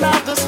not the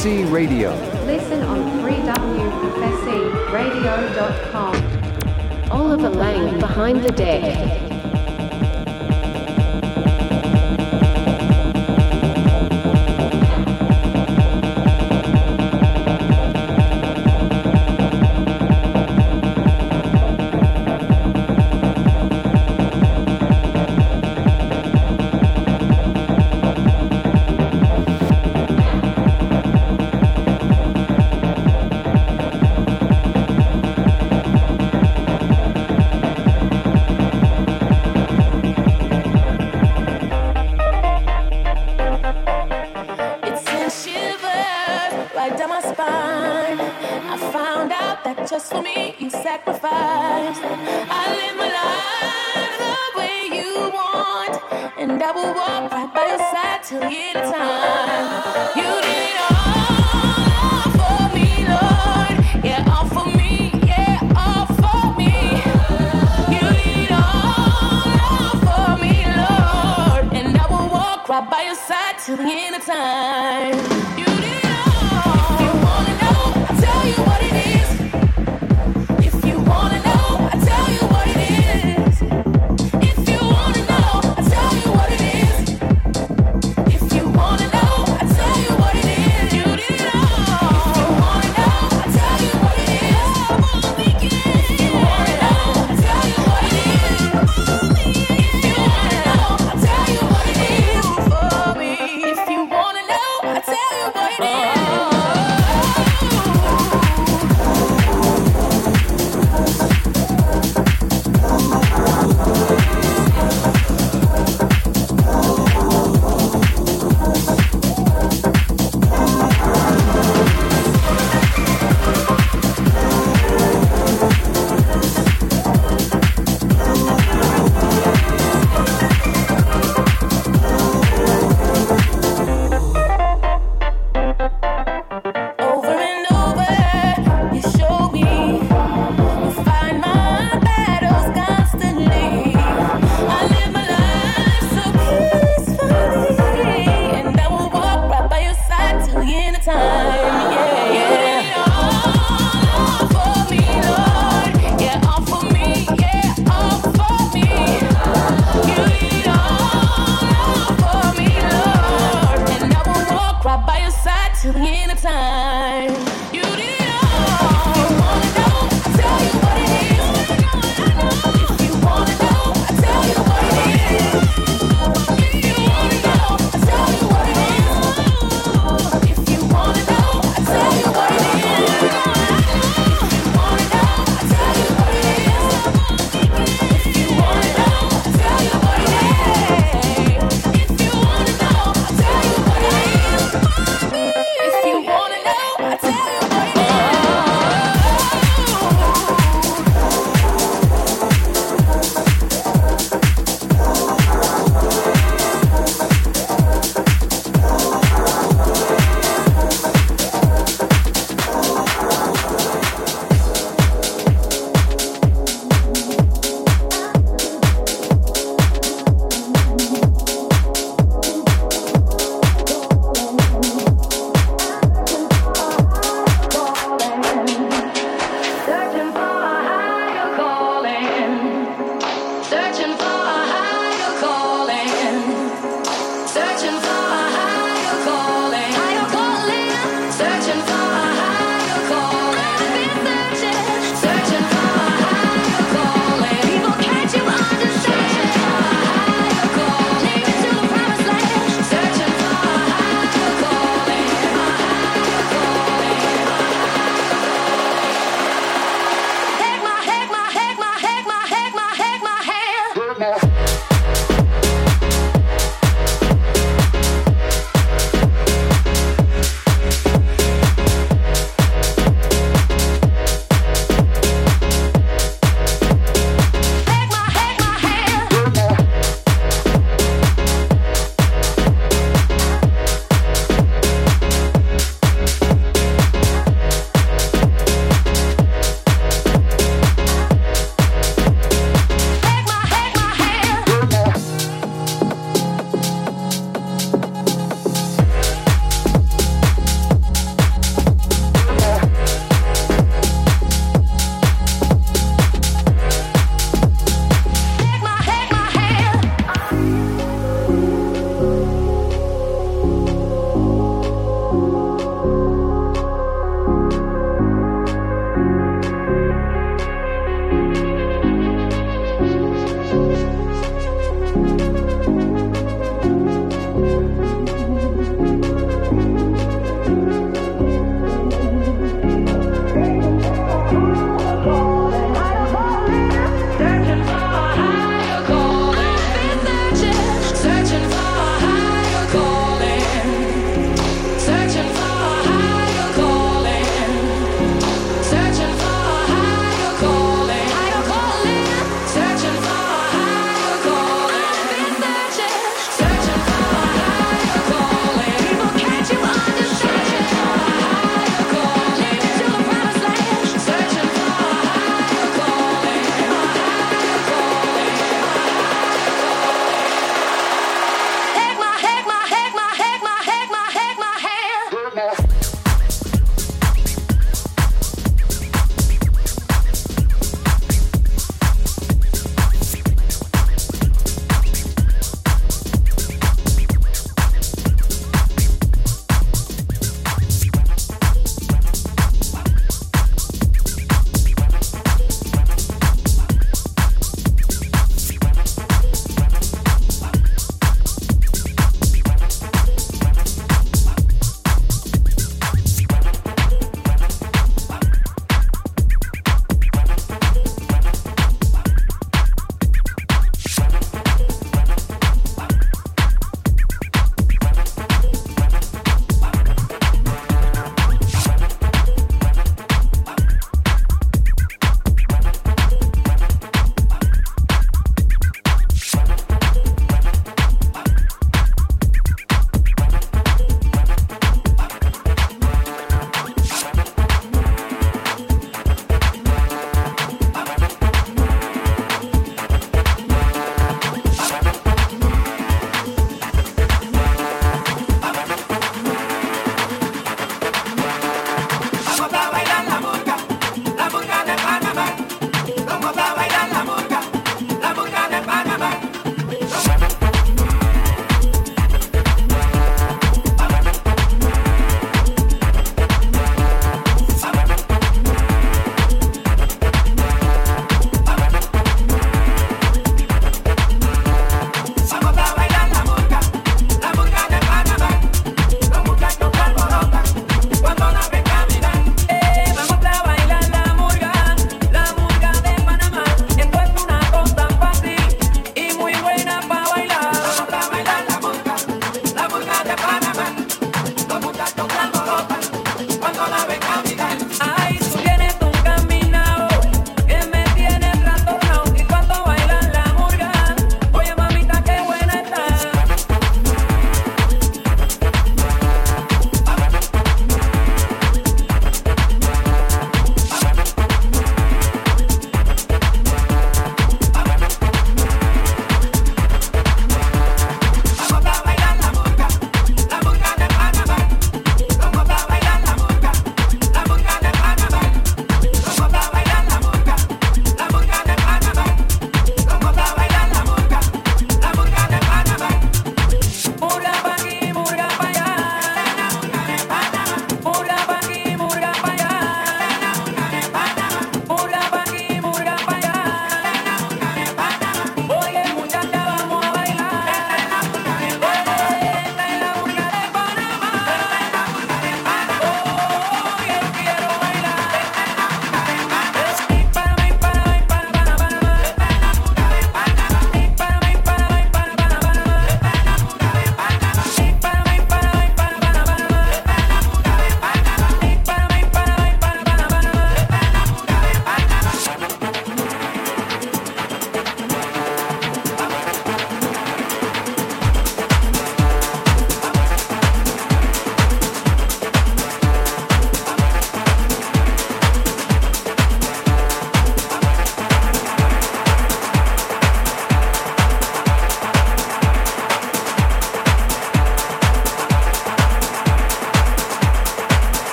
FSC Radio. Listen on www.fscradio.com. Oliver Lang behind the deck. You did all, all for me, Lord. Yeah, all for me. Yeah, all for me. You did all, all for me, Lord. And I will walk right by your side till the end of time.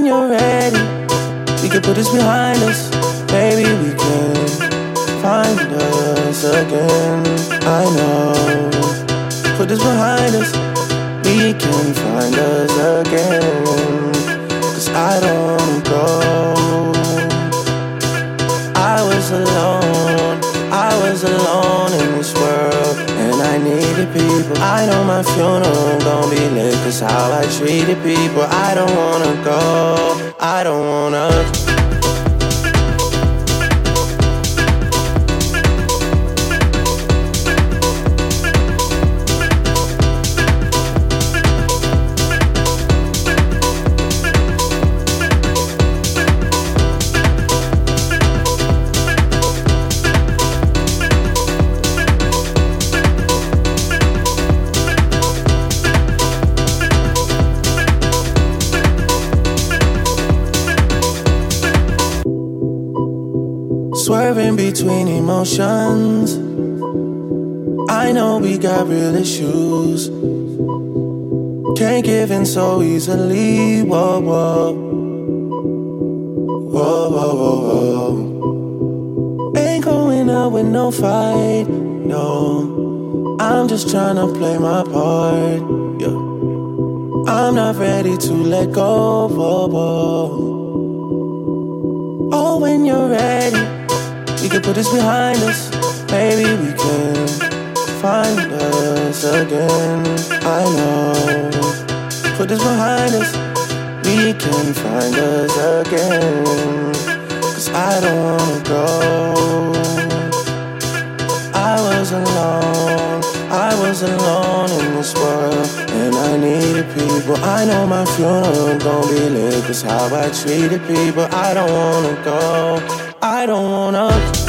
when you're ready, we can put this behind us. Maybe we can find us again. I know. Put this behind us. We can find us again. Cause I don't go. I was alone. I was alone. Swerving emotions. I know we got real issues. Can't give in so easily. Whoa, whoa. Whoa, whoa, whoa, whoa. Ain't going out with no fight. No. I'm just trying to play my part. Yeah. I'm not ready to let go. Whoa, whoa. Put this behind us. Maybe we can find us again. I know. Put this behind us. We can find us again. Cause I don't wanna go. I was alone. I was alone in this world. And I needed people. I know my funeral gon' be lit. Cause how I treated people. I don't wanna go. I don't wanna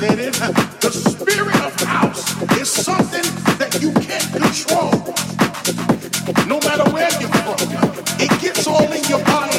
The spirit of the house is something that you can't control. No matter where you're from, it gets all in your body.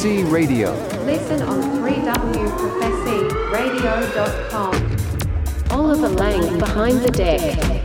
Prophecy Radio. Listen on 3wprophecyradio.com. Oliver Lang behind the deck.